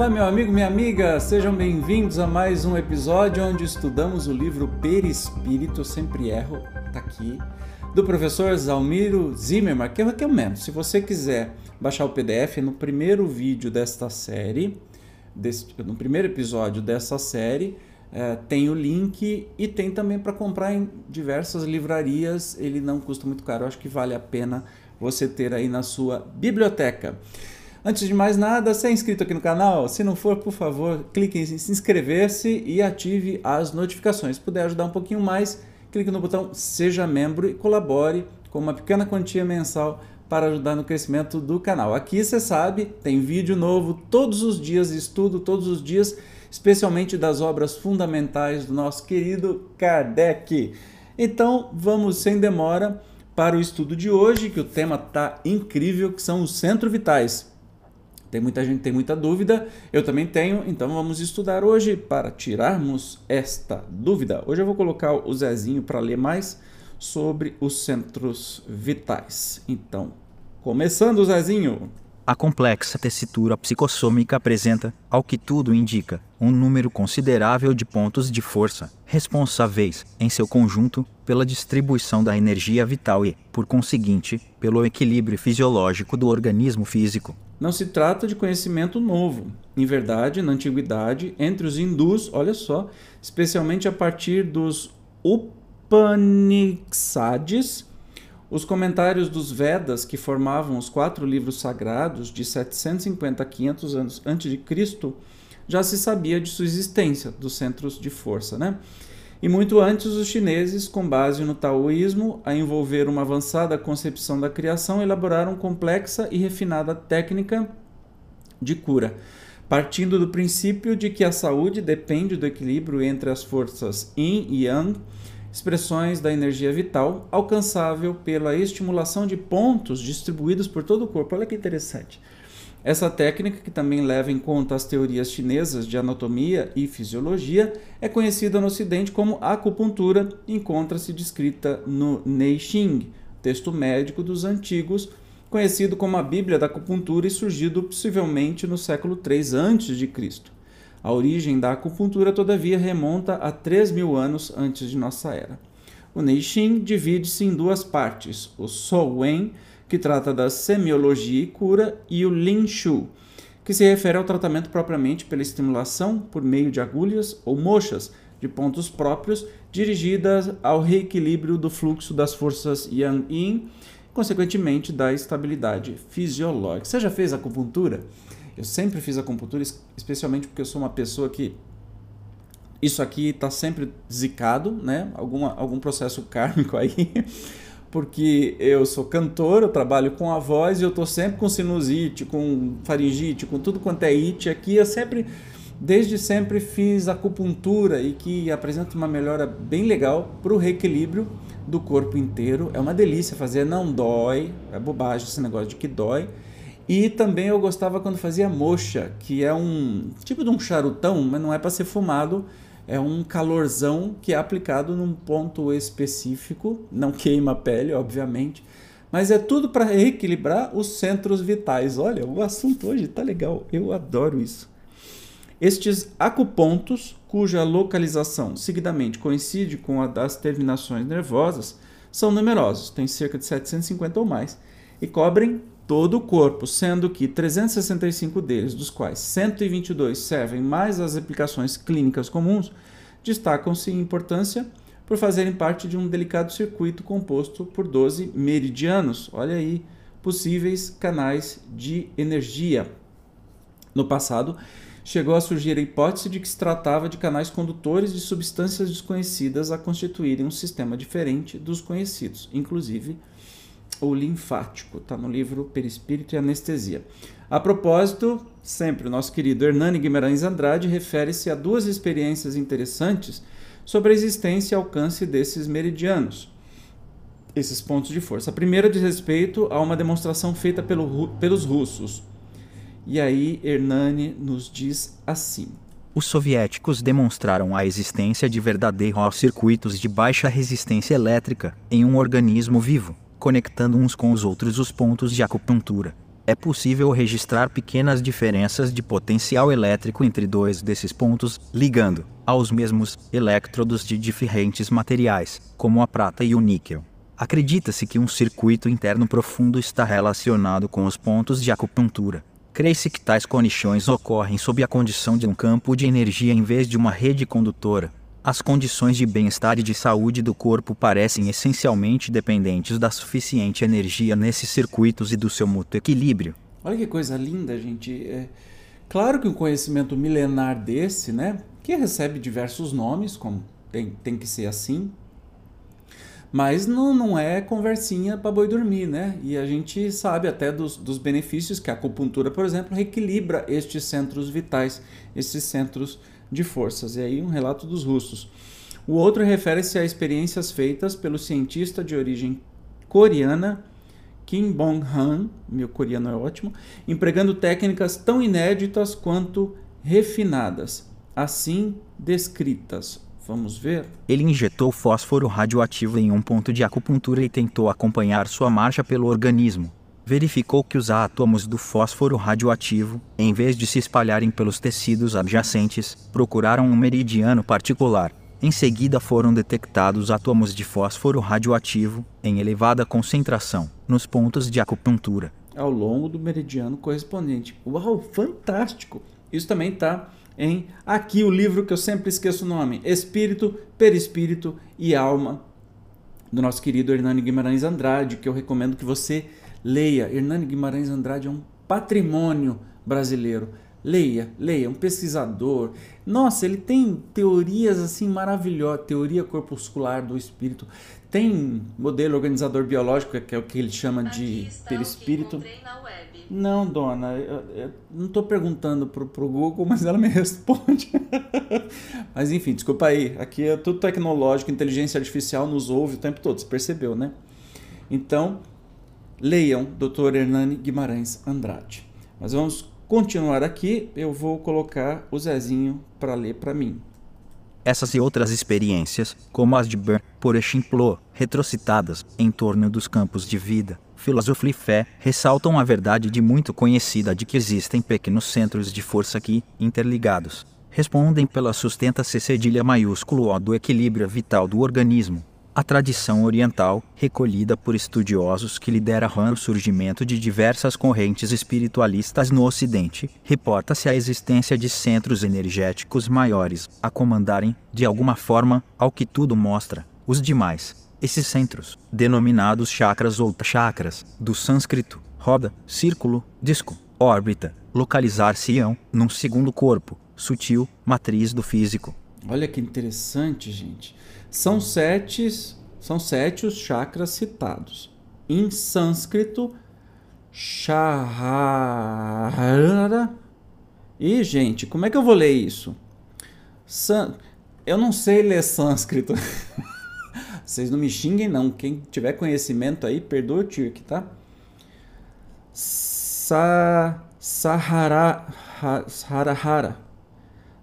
Olá, meu amigo, minha amiga, sejam bem-vindos a mais um episódio onde estudamos o livro Perispírito, sempre erro, tá aqui, do professor Zalmiro Zimmermann, que eu recomendo. Se você quiser baixar o PDF, no primeiro vídeo desta série, desse, no primeiro episódio dessa série, é, tem o link e tem também para comprar em diversas livrarias. Ele não custa muito caro, eu acho que vale a pena você ter aí na sua biblioteca. Antes de mais nada, se é inscrito aqui no canal, se não for, por favor, clique em se inscrever-se e ative as notificações. Se puder ajudar um pouquinho mais, clique no botão Seja Membro e colabore com uma pequena quantia mensal para ajudar no crescimento do canal. Aqui você sabe, tem vídeo novo todos os dias, estudo todos os dias, especialmente das obras fundamentais do nosso querido Kardec. Então, vamos sem demora para o estudo de hoje, que o tema está incrível, que são os centros vitais. Tem muita gente tem muita dúvida, eu também tenho, então vamos estudar hoje para tirarmos esta dúvida. Hoje eu vou colocar o Zezinho para ler mais sobre os centros vitais. Então, começando, Zezinho. A complexa tessitura psicossômica apresenta, ao que tudo indica, um número considerável de pontos de força, responsáveis, em seu conjunto, pela distribuição da energia vital e, por conseguinte, pelo equilíbrio fisiológico do organismo físico. Não se trata de conhecimento novo. Em verdade, na antiguidade, entre os hindus, olha só, especialmente a partir dos Upanishads, os comentários dos Vedas, que formavam os quatro livros sagrados de 750 a 500 anos antes de Cristo, já se sabia de sua existência, dos centros de força, né? E muito antes, os chineses, com base no taoísmo, a envolver uma avançada concepção da criação, elaboraram complexa e refinada técnica de cura, partindo do princípio de que a saúde depende do equilíbrio entre as forças yin e yang, expressões da energia vital, alcançável pela estimulação de pontos distribuídos por todo o corpo. Olha que interessante. Essa técnica, que também leva em conta as teorias chinesas de anatomia e fisiologia, é conhecida no Ocidente como acupuntura e encontra-se descrita no Neixing, texto médico dos antigos, conhecido como a Bíblia da Acupuntura e surgido possivelmente no século III a.C. A origem da acupuntura, todavia, remonta a 3 mil anos antes de nossa era. O Neixing divide-se em duas partes, o Wen que trata da semiologia e cura, e o Lin Shu, que se refere ao tratamento propriamente pela estimulação por meio de agulhas ou mochas de pontos próprios dirigidas ao reequilíbrio do fluxo das forças Yang Yin, consequentemente da estabilidade fisiológica. Você já fez acupuntura? Eu sempre fiz acupuntura, especialmente porque eu sou uma pessoa que isso aqui está sempre zicado, né? Alguma, algum processo kármico aí porque eu sou cantor, eu trabalho com a voz e eu tô sempre com sinusite, com faringite, com tudo quanto é it aqui. Eu sempre, desde sempre, fiz acupuntura e que apresenta uma melhora bem legal para o reequilíbrio do corpo inteiro. É uma delícia fazer, não dói, é bobagem esse negócio de que dói. E também eu gostava quando fazia mocha, que é um tipo de um charutão, mas não é para ser fumado é um calorzão que é aplicado num ponto específico, não queima a pele, obviamente, mas é tudo para reequilibrar os centros vitais. Olha, o assunto hoje está legal, eu adoro isso. Estes acupontos, cuja localização seguidamente coincide com a das terminações nervosas, são numerosos, tem cerca de 750 ou mais, e cobrem todo o corpo, sendo que 365 deles, dos quais 122 servem mais às aplicações clínicas comuns, destacam-se em importância por fazerem parte de um delicado circuito composto por 12 meridianos. Olha aí, possíveis canais de energia. No passado, chegou a surgir a hipótese de que se tratava de canais condutores de substâncias desconhecidas a constituírem um sistema diferente dos conhecidos, inclusive ou linfático. Está no livro Perispírito e Anestesia. A propósito, sempre o nosso querido Hernani Guimarães Andrade refere-se a duas experiências interessantes sobre a existência e alcance desses meridianos, esses pontos de força. A primeira diz respeito a uma demonstração feita pelo, pelos russos. E aí Hernani nos diz assim. Os soviéticos demonstraram a existência de verdadeiros circuitos de baixa resistência elétrica em um organismo vivo conectando uns com os outros os pontos de acupuntura. é possível registrar pequenas diferenças de potencial elétrico entre dois desses pontos, ligando aos mesmos elétrodos de diferentes materiais, como a prata e o níquel. Acredita-se que um circuito interno profundo está relacionado com os pontos de acupuntura. Crê-se que tais conexões ocorrem sob a condição de um campo de energia em vez de uma rede condutora. As condições de bem-estar e de saúde do corpo parecem essencialmente dependentes da suficiente energia nesses circuitos e do seu mútuo equilíbrio. Olha que coisa linda, gente. É, claro que um conhecimento milenar desse, né, que recebe diversos nomes, como tem, tem que ser assim, mas não, não é conversinha para boi dormir, né? E a gente sabe até dos, dos benefícios que a acupuntura, por exemplo, reequilibra estes centros vitais, esses centros de forças. E aí um relato dos russos. O outro refere-se a experiências feitas pelo cientista de origem coreana Kim Bong-han, meu coreano é ótimo, empregando técnicas tão inéditas quanto refinadas, assim descritas. Vamos ver? Ele injetou fósforo radioativo em um ponto de acupuntura e tentou acompanhar sua marcha pelo organismo verificou que os átomos do fósforo radioativo, em vez de se espalharem pelos tecidos adjacentes, procuraram um meridiano particular. Em seguida foram detectados átomos de fósforo radioativo em elevada concentração nos pontos de acupuntura. Ao longo do meridiano correspondente. Uau, fantástico! Isso também está em aqui o livro que eu sempre esqueço o nome: Espírito, Perispírito e Alma, do nosso querido Hernani Guimarães Andrade, que eu recomendo que você Leia, Hernani Guimarães Andrade é um patrimônio brasileiro. Leia, leia, um pesquisador. Nossa, ele tem teorias assim maravilhosas, teoria corpuscular do espírito. Tem modelo organizador biológico, que é o que ele chama de perispírito. Não, dona, eu, eu não estou perguntando pro, pro Google, mas ela me responde. mas enfim, desculpa aí. Aqui é tudo tecnológico, inteligência artificial nos ouve o tempo todo, você percebeu, né? Então, leiam Dr. Hernani Guimarães Andrade. Mas vamos continuar aqui, eu vou colocar o Zezinho para ler para mim. Essas e outras experiências, como as de Bern, por exemplo, retrocitadas em torno dos campos de vida, filosofia e fé, ressaltam a verdade de muito conhecida de que existem pequenos centros de força que, interligados, respondem pela sustenta-se cedilha maiúsculo O do equilíbrio vital do organismo, a tradição oriental, recolhida por estudiosos que lideraram o surgimento de diversas correntes espiritualistas no Ocidente, reporta-se a existência de centros energéticos maiores, a comandarem, de alguma forma, ao que tudo mostra, os demais. Esses centros, denominados chakras ou chakras, do sânscrito, roda, círculo, disco, órbita, localizar-se-ão num segundo corpo, sutil, matriz do físico. Olha que interessante, gente. São sete, são sete os chakras citados. Em sânscrito, Shahara. E, gente, como é que eu vou ler isso? San... Eu não sei ler sânscrito. Vocês não me xinguem, não. Quem tiver conhecimento aí, perdoa o aqui, tá? Sa... Sahara... Sahara.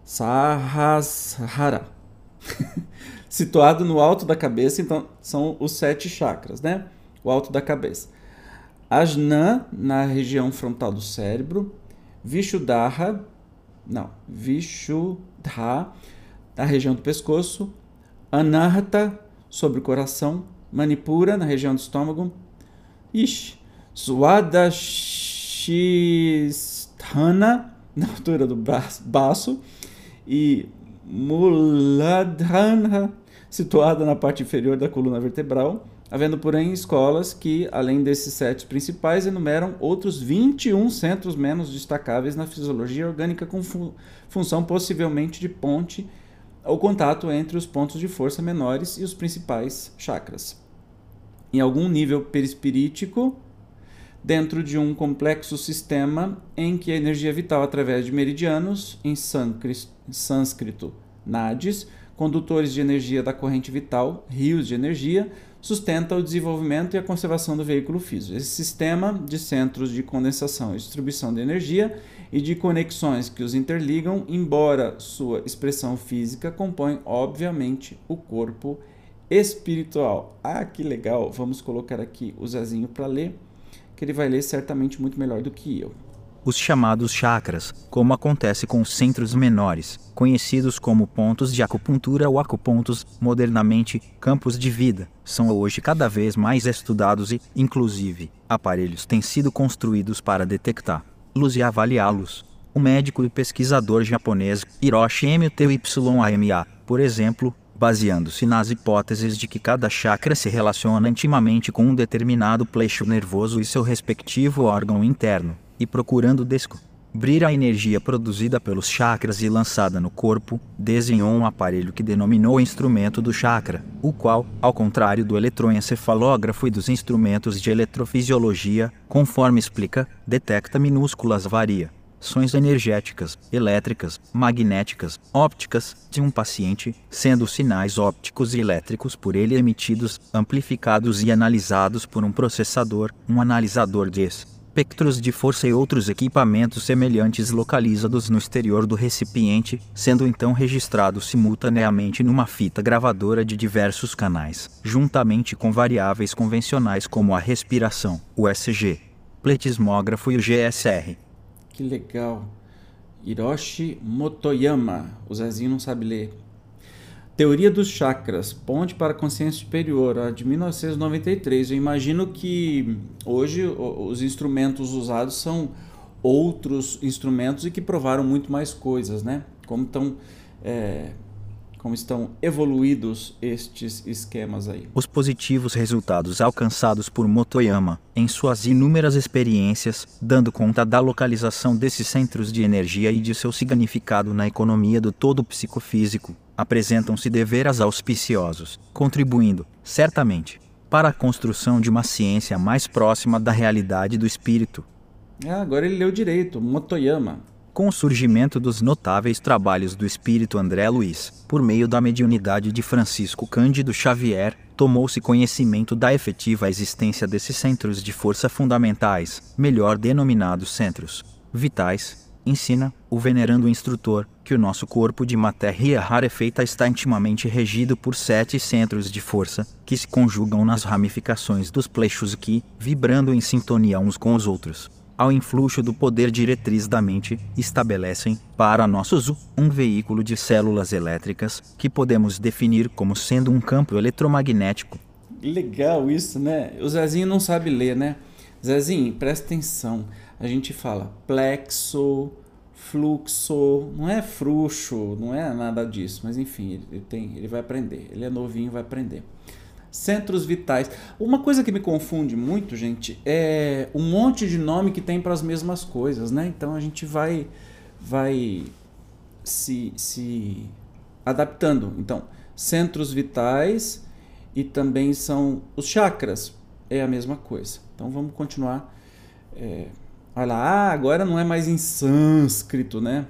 Sahasrara. situado no alto da cabeça, então são os sete chakras, né? O alto da cabeça. Ajna, na região frontal do cérebro. Vishuddha, não, Vishuddha, na região do pescoço. Anahata, sobre o coração. Manipura, na região do estômago. Ish, Swadhisthana, na altura do baço. E Muladhana, situada na parte inferior da coluna vertebral, havendo, porém, escolas que, além desses sete principais, enumeram outros 21 centros menos destacáveis na fisiologia orgânica com fu função possivelmente de ponte ou contato entre os pontos de força menores e os principais chakras. Em algum nível perispirítico, dentro de um complexo sistema em que a energia vital através de meridianos, em sânscrito nadis, condutores de energia da corrente vital, rios de energia, sustenta o desenvolvimento e a conservação do veículo físico. Esse sistema de centros de condensação e distribuição de energia e de conexões que os interligam, embora sua expressão física, compõe, obviamente, o corpo espiritual. Ah, que legal! Vamos colocar aqui o Zezinho para ler. que ele vai ler certamente muito melhor do que eu. Os chamados chakras, como acontece com os centros menores, conhecidos como pontos de acupuntura ou acupontos, modernamente campos de vida, são hoje cada vez mais estudados e, inclusive, aparelhos têm sido construídos para detectá-los e avaliá-los. O médico e pesquisador japonês Hiroshi Myama, por exemplo, baseando-se nas hipóteses de que cada chakra se relaciona intimamente com um determinado plexo nervoso e seu respectivo órgão interno, e procurando descobrir a energia produzida pelos chakras e lançada no corpo, desenhou um aparelho que denominou instrumento do chakra, o qual, ao contrário do eletroencefalógrafo e dos instrumentos de eletrofisiologia, conforme explica, detecta minúsculas varia ações energéticas, elétricas, magnéticas, ópticas de um paciente, sendo sinais ópticos e elétricos por ele emitidos, amplificados e analisados por um processador, um analisador de espectros de força e outros equipamentos semelhantes localizados no exterior do recipiente, sendo então registrados simultaneamente numa fita gravadora de diversos canais, juntamente com variáveis convencionais como a respiração, o SG, pletismógrafo e o GSR. Que legal. Hiroshi Motoyama. O Zezinho não sabe ler. Teoria dos Chakras, Ponte para a Consciência Superior, a de 1993. Eu imagino que hoje os instrumentos usados são outros instrumentos e que provaram muito mais coisas, né? Como estão é, como estão evoluídos estes esquemas aí. Os positivos resultados alcançados por Motoyama em suas inúmeras experiências, dando conta da localização desses centros de energia e de seu significado na economia do todo psicofísico, apresentam-se deveras auspiciosos, contribuindo, certamente, para a construção de uma ciência mais próxima da realidade do espírito. Ah, agora ele leu direito, Motoyama com o surgimento dos notáveis trabalhos do espírito André Luiz, por meio da mediunidade de Francisco Cândido Xavier, tomou-se conhecimento da efetiva existência desses centros de força fundamentais, melhor denominados centros vitais. Ensina o venerando instrutor que o nosso corpo de matéria rarefeita está intimamente regido por sete centros de força, que se conjugam nas ramificações dos plexos que, vibrando em sintonia uns com os outros, ao influxo do poder diretriz da mente, estabelecem, para nosso uso, um veículo de células elétricas que podemos definir como sendo um campo eletromagnético. Legal isso, né? O Zezinho não sabe ler, né? Zezinho, presta atenção. A gente fala plexo, fluxo, não é fruxo, não é nada disso, mas enfim, ele, tem, ele vai aprender. Ele é novinho, vai aprender centros vitais. Uma coisa que me confunde muito, gente, é um monte de nome que tem para as mesmas coisas, né? Então a gente vai vai se, se adaptando. Então, centros vitais e também são os chakras, é a mesma coisa. Então vamos continuar. É, olha lá, ah, agora não é mais em sânscrito, né?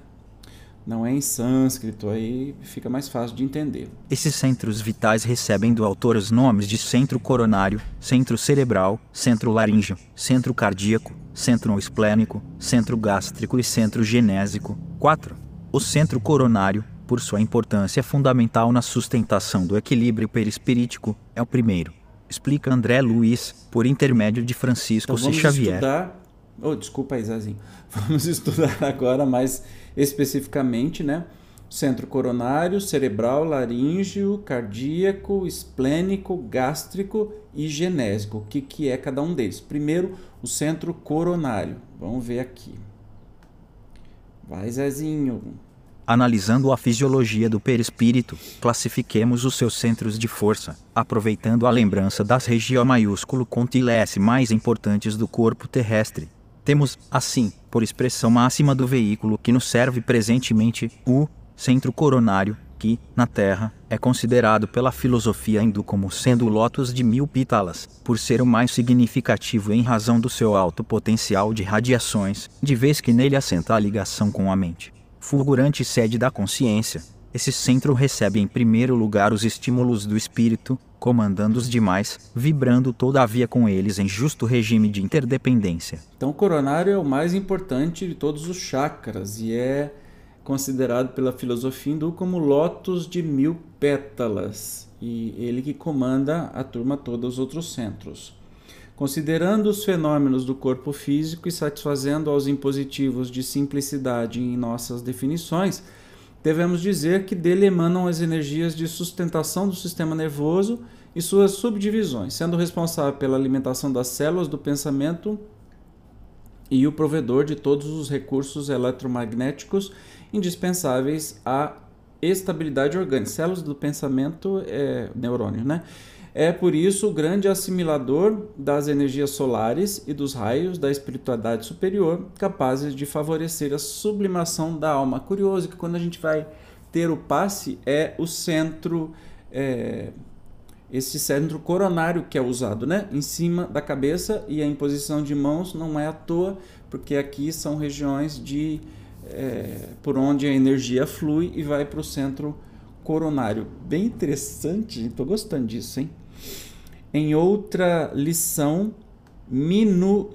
não é em sânscrito, aí fica mais fácil de entender. Esses centros vitais recebem do autor os nomes de centro coronário, centro cerebral, centro laríngeo, centro cardíaco, centro esplênico, centro gástrico e centro genésico. 4. O centro coronário, por sua importância fundamental na sustentação do equilíbrio perispirítico, é o primeiro. Explica André Luiz, por intermédio de Francisco então, C. Xavier. Estudar... Oh, desculpa aí, Zezinho. Vamos estudar agora mais especificamente, né? Centro coronário, cerebral, laríngeo, cardíaco, esplênico, gástrico e genésico. O que, que é cada um deles? Primeiro, o centro coronário. Vamos ver aqui. Vai, Zezinho. Analisando a fisiologia do perispírito, classifiquemos os seus centros de força, aproveitando a lembrança das regiões maiúsculo com tilés mais importantes do corpo terrestre. Temos, assim, por expressão máxima do veículo que nos serve presentemente, o centro coronário, que, na Terra, é considerado pela filosofia hindu como sendo o lótus de mil pítalas, por ser o mais significativo em razão do seu alto potencial de radiações, de vez que nele assenta a ligação com a mente. Fulgurante sede da consciência, esse centro recebe em primeiro lugar os estímulos do espírito, comandando os demais, vibrando todavia com eles em justo regime de interdependência. Então, o coronário é o mais importante de todos os chakras e é considerado pela filosofia hindu como lótus de mil pétalas, e ele que comanda a turma toda os outros centros. Considerando os fenômenos do corpo físico e satisfazendo aos impositivos de simplicidade em nossas definições, devemos dizer que dele emanam as energias de sustentação do sistema nervoso e suas subdivisões, sendo responsável pela alimentação das células do pensamento e o provedor de todos os recursos eletromagnéticos indispensáveis à estabilidade orgânica. Células do pensamento é neurônio, né? É por isso o grande assimilador das energias solares e dos raios da espiritualidade superior, capazes de favorecer a sublimação da alma. Curioso que quando a gente vai ter o passe, é o centro, é, esse centro coronário que é usado, né? Em cima da cabeça e a imposição de mãos não é à toa, porque aqui são regiões de é, por onde a energia flui e vai para o centro coronário. Bem interessante, estou gostando disso, hein? Em outra lição, minu,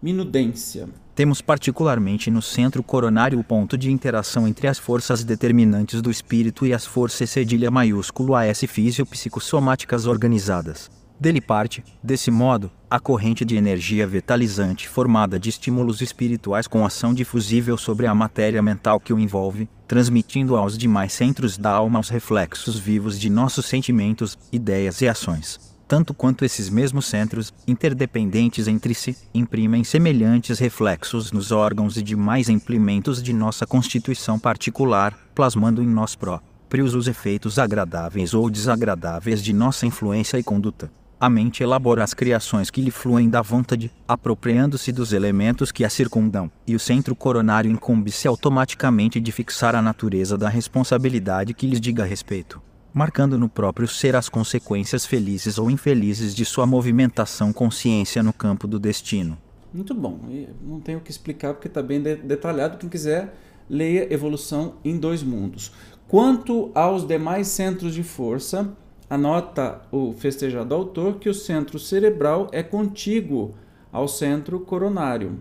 minudência. Temos particularmente no centro coronário o ponto de interação entre as forças determinantes do espírito e as forças cedilha maiúsculo AS fisiopsicossomáticas organizadas. Dele parte, desse modo, a corrente de energia vitalizante formada de estímulos espirituais com ação difusível sobre a matéria mental que o envolve, transmitindo aos demais centros da alma os reflexos vivos de nossos sentimentos, ideias e ações. Tanto quanto esses mesmos centros, interdependentes entre si, imprimem semelhantes reflexos nos órgãos e demais implementos de nossa constituição particular, plasmando em nós próprios os efeitos agradáveis ou desagradáveis de nossa influência e conduta. A mente elabora as criações que lhe fluem da vontade, apropriando-se dos elementos que a circundam, e o centro coronário incumbe-se automaticamente de fixar a natureza da responsabilidade que lhes diga respeito, marcando no próprio ser as consequências felizes ou infelizes de sua movimentação consciência no campo do destino. Muito bom. Não tenho o que explicar porque está bem detalhado. Quem quiser, leia Evolução em Dois Mundos. Quanto aos demais centros de força, Anota o festejado autor que o centro cerebral é contíguo ao centro coronário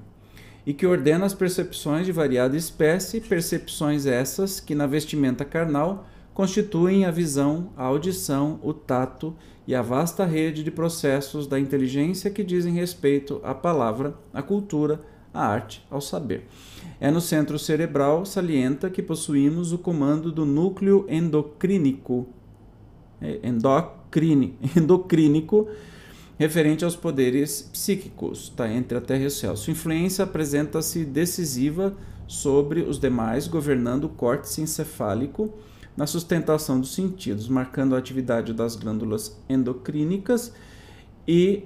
e que ordena as percepções de variada espécie, percepções essas que na vestimenta carnal constituem a visão, a audição, o tato e a vasta rede de processos da inteligência que dizem respeito à palavra, à cultura, à arte, ao saber. É no centro cerebral, salienta, que possuímos o comando do núcleo endocrínico é, endocrínico referente aos poderes psíquicos, tá? entre a Terra e o céu. Sua influência apresenta-se decisiva sobre os demais, governando o córtex encefálico na sustentação dos sentidos, marcando a atividade das glândulas endocrínicas e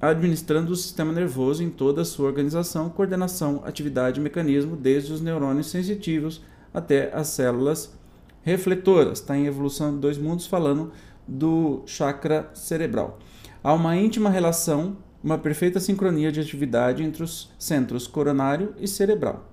administrando o sistema nervoso em toda a sua organização, coordenação, atividade e mecanismo, desde os neurônios sensitivos até as células refletoras, está em Evolução de Dois Mundos, falando do chakra cerebral. Há uma íntima relação, uma perfeita sincronia de atividade entre os centros coronário e cerebral.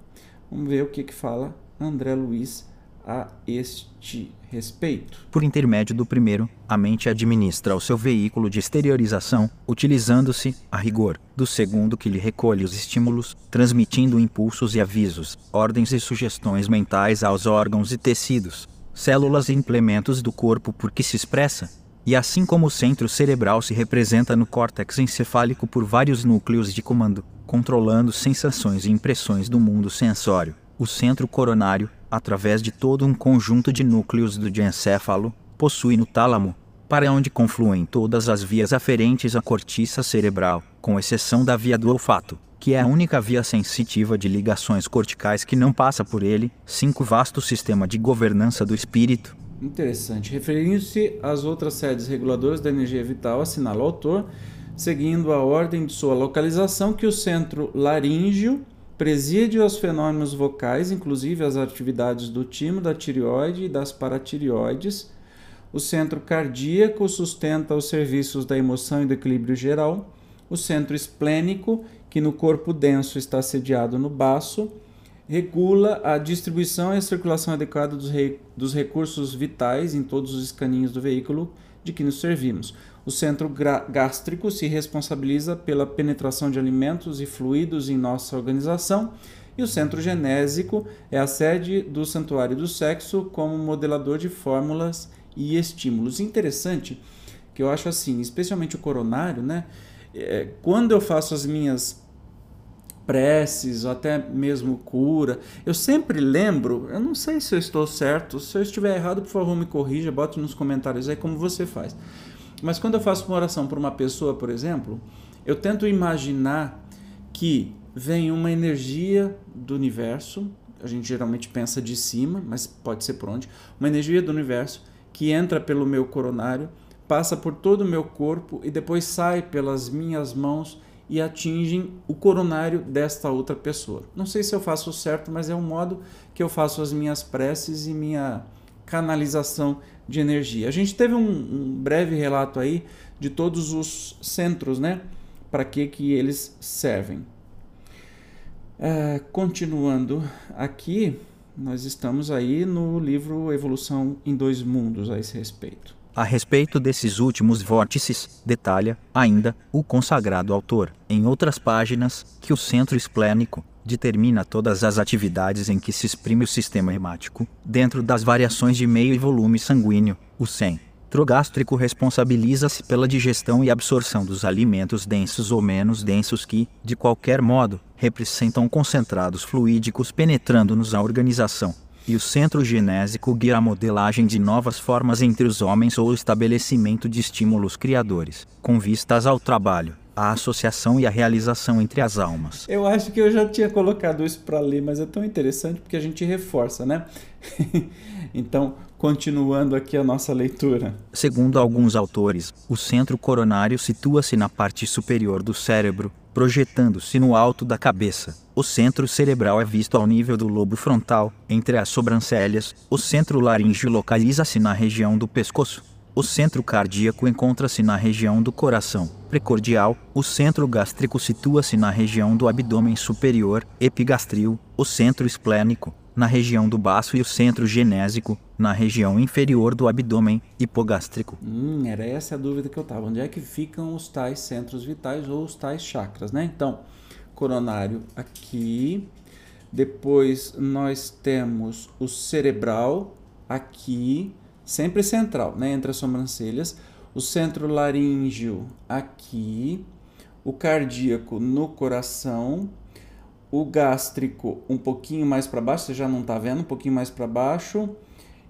Vamos ver o que, que fala André Luiz a este respeito. Por intermédio do primeiro, a mente administra o seu veículo de exteriorização, utilizando-se, a rigor, do segundo que lhe recolhe os estímulos, transmitindo impulsos e avisos, ordens e sugestões mentais aos órgãos e tecidos, células e implementos do corpo por que se expressa, e assim como o centro cerebral se representa no córtex encefálico por vários núcleos de comando, controlando sensações e impressões do mundo sensório, o centro coronário, através de todo um conjunto de núcleos do diencéfalo, possui no tálamo, para onde confluem todas as vias aferentes à cortiça cerebral, com exceção da via do olfato, que é a única via sensitiva de ligações corticais que não passa por ele, cinco vasto sistema de governança do espírito. Interessante. Referindo-se às outras sedes reguladoras da energia vital, assinala o autor, seguindo a ordem de sua localização, que o centro laríngeo preside os fenômenos vocais, inclusive as atividades do timo, da tireoide e das paratireoides. O centro cardíaco sustenta os serviços da emoção e do equilíbrio geral. O centro esplênico que no corpo denso está sediado no baço, regula a distribuição e a circulação adequada dos, re, dos recursos vitais em todos os escaninhos do veículo de que nos servimos. O centro gástrico se responsabiliza pela penetração de alimentos e fluidos em nossa organização, e o centro genésico é a sede do santuário do sexo como modelador de fórmulas e estímulos. Interessante que eu acho assim, especialmente o coronário, né? é, quando eu faço as minhas preces ou até mesmo cura, eu sempre lembro, eu não sei se eu estou certo, se eu estiver errado, por favor me corrija, bote nos comentários aí como você faz. Mas quando eu faço uma oração por uma pessoa, por exemplo, eu tento imaginar que vem uma energia do universo, a gente geralmente pensa de cima, mas pode ser por onde, uma energia do universo que entra pelo meu coronário, passa por todo o meu corpo e depois sai pelas minhas mãos e atingem o coronário desta outra pessoa. Não sei se eu faço certo, mas é um modo que eu faço as minhas preces e minha canalização de energia. A gente teve um, um breve relato aí de todos os centros, né? Para que, que eles servem. É, continuando aqui, nós estamos aí no livro Evolução em Dois Mundos a esse respeito. A respeito desses últimos vórtices, detalha, ainda, o consagrado autor, em outras páginas, que o centro esplênico determina todas as atividades em que se exprime o sistema hemático, dentro das variações de meio e volume sanguíneo, o centro gástrico responsabiliza-se pela digestão e absorção dos alimentos densos ou menos densos que, de qualquer modo, representam concentrados fluídicos penetrando-nos a organização e o centro genésico guia a modelagem de novas formas entre os homens ou o estabelecimento de estímulos criadores, com vistas ao trabalho, à associação e à realização entre as almas. Eu acho que eu já tinha colocado isso para ler, mas é tão interessante porque a gente reforça, né? então, continuando aqui a nossa leitura. Segundo alguns autores, o centro coronário situa-se na parte superior do cérebro, projetando-se no alto da cabeça. O centro cerebral é visto ao nível do lobo frontal, entre as sobrancelhas. O centro laríngeo localiza-se na região do pescoço. O centro cardíaco encontra-se na região do coração precordial. O centro gástrico situa-se na região do abdômen superior, epigastril. O centro esplênico, na região do baço e o centro genésico, na região inferior do abdômen hipogástrico. Hum, era essa a dúvida que eu estava. Onde é que ficam os tais centros vitais ou os tais chakras, né? Então, coronário aqui. Depois nós temos o cerebral aqui, sempre central, né, entre as sobrancelhas. O centro laríngeo aqui, o cardíaco no coração, o gástrico um pouquinho mais para baixo, você já não está vendo, um pouquinho mais para baixo,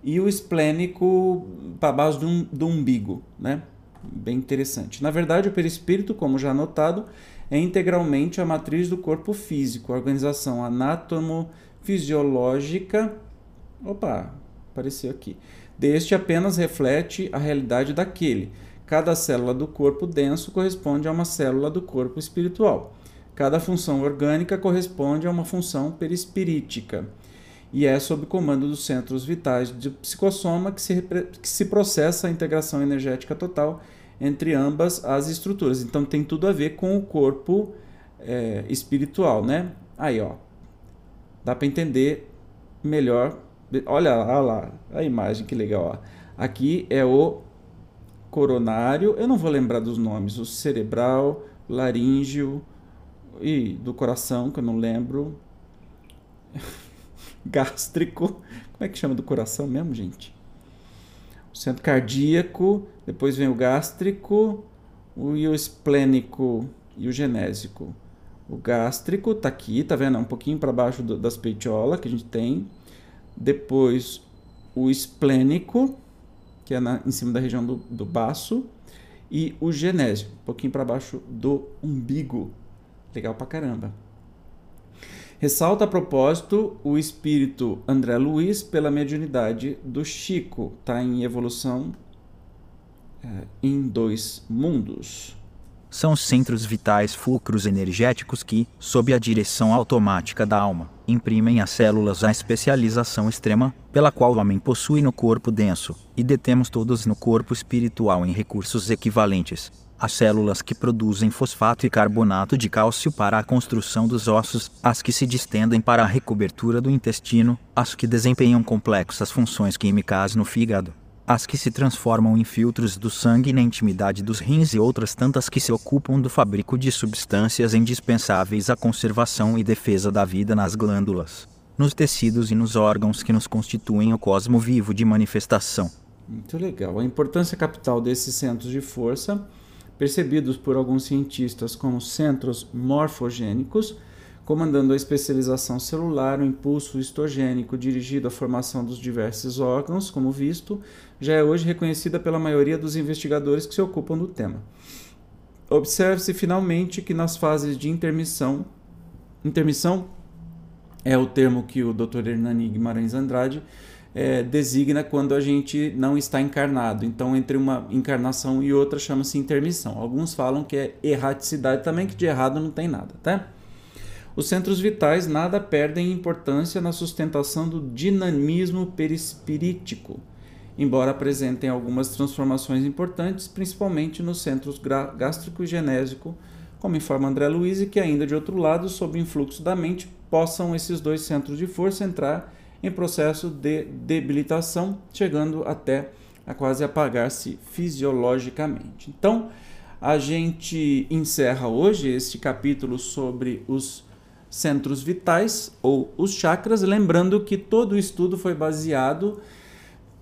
e o esplênico para baixo do, do umbigo, né? Bem interessante. Na verdade, o perispírito, como já notado, é integralmente a matriz do corpo físico, a organização anatomo-fisiológica. Opa, apareceu aqui. Deste apenas reflete a realidade daquele. Cada célula do corpo denso corresponde a uma célula do corpo espiritual. Cada função orgânica corresponde a uma função perispirítica e é sob comando dos centros vitais de psicossoma que se, que se processa a integração energética total entre ambas as estruturas. Então tem tudo a ver com o corpo é, espiritual, né? Aí, ó, dá para entender melhor. Olha lá, olha lá a imagem que legal. Ó. Aqui é o coronário, eu não vou lembrar dos nomes, o cerebral, laríngeo, e do coração, que eu não lembro. Gástrico. Como é que chama do coração mesmo, gente? O centro cardíaco, depois vem o gástrico, o, e o esplênico e o genésico. O gástrico tá aqui, tá vendo? É um pouquinho para baixo do, das peitiolas que a gente tem. Depois o esplênico, que é na, em cima da região do, do baço. E o genésio, um pouquinho para baixo do umbigo. Legal pra caramba. Ressalta a propósito o espírito André Luiz pela mediunidade do Chico, tá em evolução é, em dois mundos. São centros vitais fulcros energéticos que, sob a direção automática da alma, imprimem às células a especialização extrema, pela qual o homem possui no corpo denso, e detemos todos no corpo espiritual em recursos equivalentes, as células que produzem fosfato e carbonato de cálcio para a construção dos ossos, as que se distendem para a recobertura do intestino, as que desempenham complexas funções químicas no fígado, as que se transformam em filtros do sangue na intimidade dos rins e outras tantas que se ocupam do fabrico de substâncias indispensáveis à conservação e defesa da vida nas glândulas, nos tecidos e nos órgãos que nos constituem o cosmo vivo de manifestação. Muito legal. A importância capital desses centros de força percebidos por alguns cientistas como centros morfogênicos, comandando a especialização celular, o impulso histogênico dirigido à formação dos diversos órgãos, como visto, já é hoje reconhecida pela maioria dos investigadores que se ocupam do tema. Observe-se finalmente que nas fases de intermissão, intermissão é o termo que o Dr. Hernani Guimarães Andrade é, designa quando a gente não está encarnado. Então, entre uma encarnação e outra chama-se intermissão. Alguns falam que é erraticidade também, que de errado não tem nada, tá? Os centros vitais nada perdem importância na sustentação do dinamismo perispirítico, embora apresentem algumas transformações importantes, principalmente nos centros gástrico e genésico, como informa André Luiz, e que ainda de outro lado, sob o influxo da mente, possam esses dois centros de força entrar em processo de debilitação, chegando até a quase apagar-se fisiologicamente. Então, a gente encerra hoje este capítulo sobre os centros vitais ou os chakras, lembrando que todo o estudo foi baseado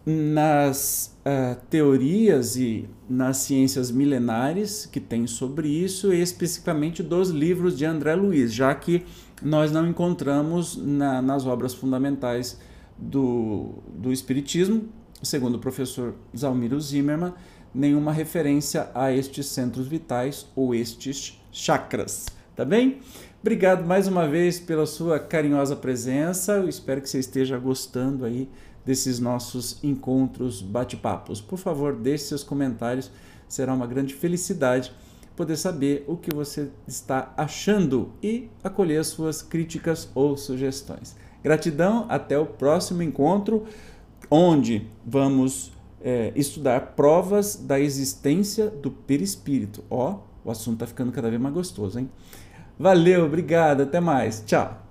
nas uh, teorias e nas ciências milenares que tem sobre isso, e especificamente dos livros de André Luiz, já que nós não encontramos na, nas obras fundamentais do, do Espiritismo, segundo o professor Zalmiro Zimmermann, nenhuma referência a estes centros vitais ou estes chakras. Tá bem? Obrigado mais uma vez pela sua carinhosa presença. Eu espero que você esteja gostando aí desses nossos encontros, bate-papos. Por favor, deixe seus comentários. Será uma grande felicidade poder saber o que você está achando e acolher suas críticas ou sugestões. Gratidão, até o próximo encontro, onde vamos é, estudar provas da existência do perispírito. Ó, o assunto está ficando cada vez mais gostoso, hein? Valeu, obrigado, até mais. Tchau.